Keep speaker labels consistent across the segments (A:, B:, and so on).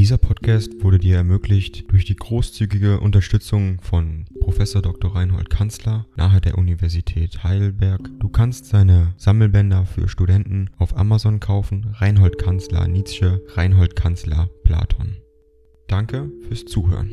A: Dieser Podcast wurde dir ermöglicht durch die großzügige Unterstützung von Professor Dr. Reinhold Kanzler nahe der Universität Heidelberg. Du kannst seine Sammelbänder für Studenten auf Amazon kaufen. Reinhold Kanzler Nietzsche, Reinhold Kanzler Platon. Danke fürs Zuhören.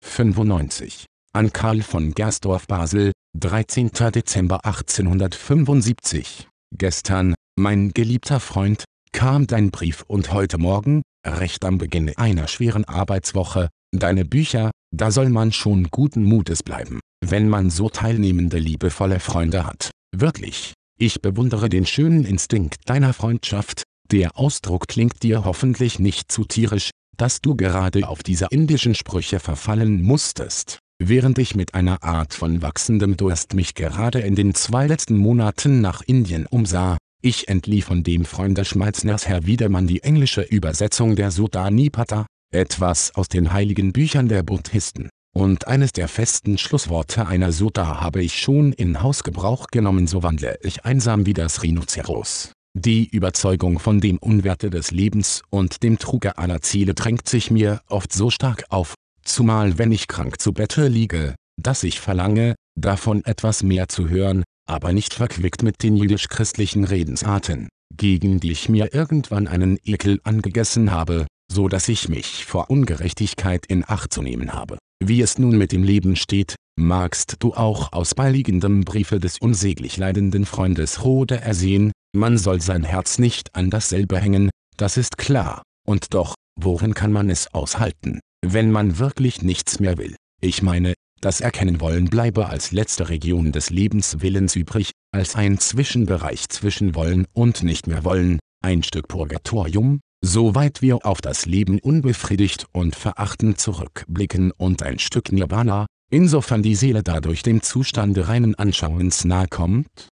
B: 95. An Karl von Gersdorf Basel, 13. Dezember 1875. Gestern, mein geliebter Freund, kam dein Brief und heute Morgen, recht am Beginn einer schweren Arbeitswoche, deine Bücher, da soll man schon guten Mutes bleiben, wenn man so teilnehmende liebevolle Freunde hat. Wirklich, ich bewundere den schönen Instinkt deiner Freundschaft, der Ausdruck klingt dir hoffentlich nicht zu tierisch, dass du gerade auf diese indischen Sprüche verfallen musstest. Während ich mit einer Art von wachsendem Durst mich gerade in den zwei letzten Monaten nach Indien umsah, ich entlieh von dem Freunde Schmalzners Herr Wiedermann die englische Übersetzung der Sutta Nipata, etwas aus den heiligen Büchern der Buddhisten, und eines der festen Schlussworte einer Sutta habe ich schon in Hausgebrauch genommen so wandle ich einsam wie das Rhinoceros. Die Überzeugung von dem Unwerte des Lebens und dem Truge aller Ziele drängt sich mir oft so stark auf, zumal wenn ich krank zu Bette liege, dass ich verlange, davon etwas mehr zu hören, aber nicht verquickt mit den jüdisch-christlichen Redensarten, gegen die ich mir irgendwann einen Ekel angegessen habe, so dass ich mich vor Ungerechtigkeit in Acht zu nehmen habe. Wie es nun mit dem Leben steht, magst du auch aus beiliegendem Briefe des unsäglich leidenden Freundes Rode ersehen, man soll sein Herz nicht an dasselbe hängen, das ist klar, und doch, worin kann man es aushalten, wenn man wirklich nichts mehr will? Ich meine, das Erkennen wollen bleibe als letzte Region des Lebenswillens übrig, als ein Zwischenbereich zwischen Wollen und nicht mehr Wollen, ein Stück Purgatorium, soweit wir auf das Leben unbefriedigt und verachtend zurückblicken und ein Stück Nirvana, insofern die Seele dadurch dem Zustande reinen Anschauens nahe kommt?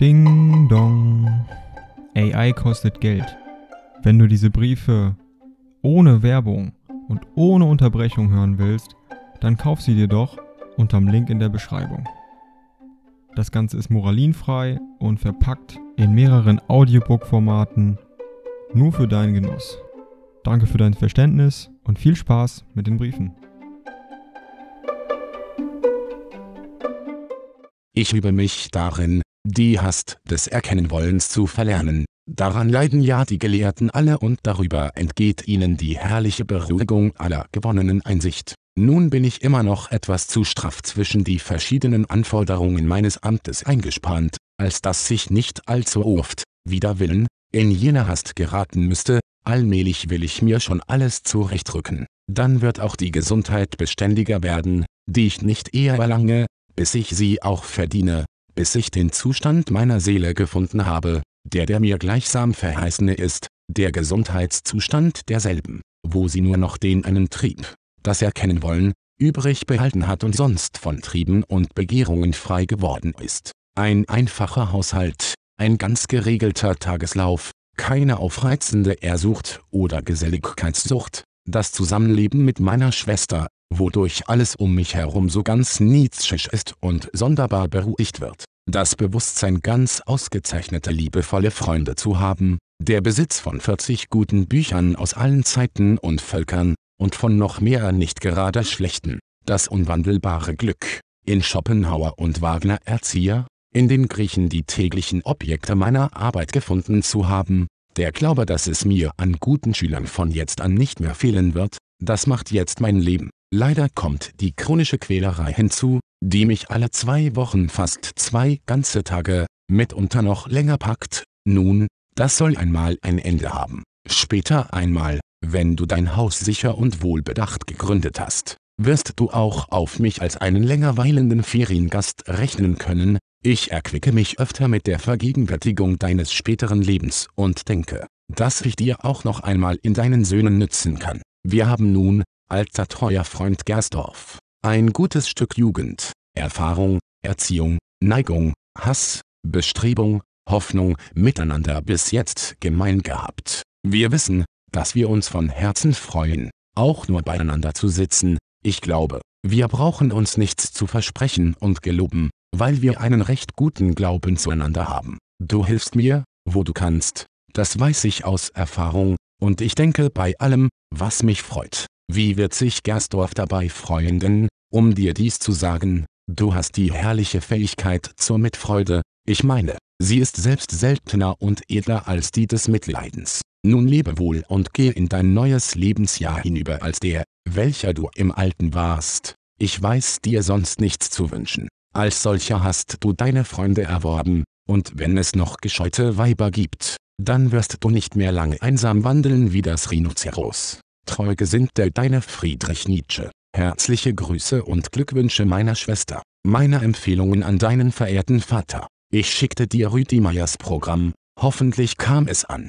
A: Ding dong. AI kostet Geld. Wenn du diese Briefe ohne Werbung und ohne Unterbrechung hören willst, dann kauf sie dir doch unterm Link in der Beschreibung. Das Ganze ist moralinfrei und verpackt in mehreren Audiobook-Formaten nur für deinen Genuss. Danke für dein Verständnis und viel Spaß mit den Briefen.
B: Ich übe mich darin, die Hast des Erkennenwollens zu verlernen, Daran leiden ja die Gelehrten alle und darüber entgeht ihnen die herrliche Beruhigung aller gewonnenen Einsicht. Nun bin ich immer noch etwas zu straff zwischen die verschiedenen Anforderungen meines Amtes eingespannt, als dass sich nicht allzu oft, wider Willen, in jene Hast geraten müsste, allmählich will ich mir schon alles zurechtrücken. Dann wird auch die Gesundheit beständiger werden, die ich nicht eher erlange, bis ich sie auch verdiene, bis ich den Zustand meiner Seele gefunden habe, der der mir gleichsam verheißene ist, der Gesundheitszustand derselben, wo sie nur noch den einen Trieb, das Erkennen wollen, übrig behalten hat und sonst von Trieben und Begehrungen frei geworden ist. Ein einfacher Haushalt, ein ganz geregelter Tageslauf, keine aufreizende Ehrsucht oder Geselligkeitssucht, das Zusammenleben mit meiner Schwester, wodurch alles um mich herum so ganz nietzschisch ist und sonderbar beruhigt wird das Bewusstsein ganz ausgezeichnete liebevolle Freunde zu haben, der Besitz von 40 guten Büchern aus allen Zeiten und Völkern, und von noch mehr nicht gerade schlechten, das unwandelbare Glück, in Schopenhauer und Wagner Erzieher, in den Griechen die täglichen Objekte meiner Arbeit gefunden zu haben, der Glaube, dass es mir an guten Schülern von jetzt an nicht mehr fehlen wird, das macht jetzt mein Leben. Leider kommt die chronische Quälerei hinzu, die mich alle zwei Wochen fast zwei ganze Tage, mitunter noch länger packt, nun, das soll einmal ein Ende haben. Später einmal, wenn du dein Haus sicher und wohlbedacht gegründet hast, wirst du auch auf mich als einen länger weilenden Feriengast rechnen können, ich erquicke mich öfter mit der Vergegenwärtigung deines späteren Lebens und denke, dass ich dir auch noch einmal in deinen Söhnen nützen kann. Wir haben nun, alter treuer Freund Gersdorf, ein gutes Stück Jugend, Erfahrung, Erziehung, Neigung, Hass, Bestrebung, Hoffnung miteinander bis jetzt gemein gehabt. Wir wissen, dass wir uns von Herzen freuen, auch nur beieinander zu sitzen. Ich glaube, wir brauchen uns nichts zu versprechen und geloben, weil wir einen recht guten Glauben zueinander haben. Du hilfst mir, wo du kannst, das weiß ich aus Erfahrung, und ich denke bei allem, was mich freut. Wie wird sich Gersdorf dabei freuen denn, um dir dies zu sagen, du hast die herrliche Fähigkeit zur Mitfreude, ich meine, sie ist selbst seltener und edler als die des Mitleidens. Nun lebe wohl und geh in dein neues Lebensjahr hinüber als der, welcher du im Alten warst. Ich weiß dir sonst nichts zu wünschen. Als solcher hast du deine Freunde erworben, und wenn es noch gescheute Weiber gibt, dann wirst du nicht mehr lange einsam wandeln wie das Rhinoceros. Treu gesinnt der deine Friedrich Nietzsche. Herzliche Grüße und Glückwünsche meiner Schwester. Meine Empfehlungen an deinen verehrten Vater. Ich schickte dir Rüdi Meyers Programm, hoffentlich kam es an.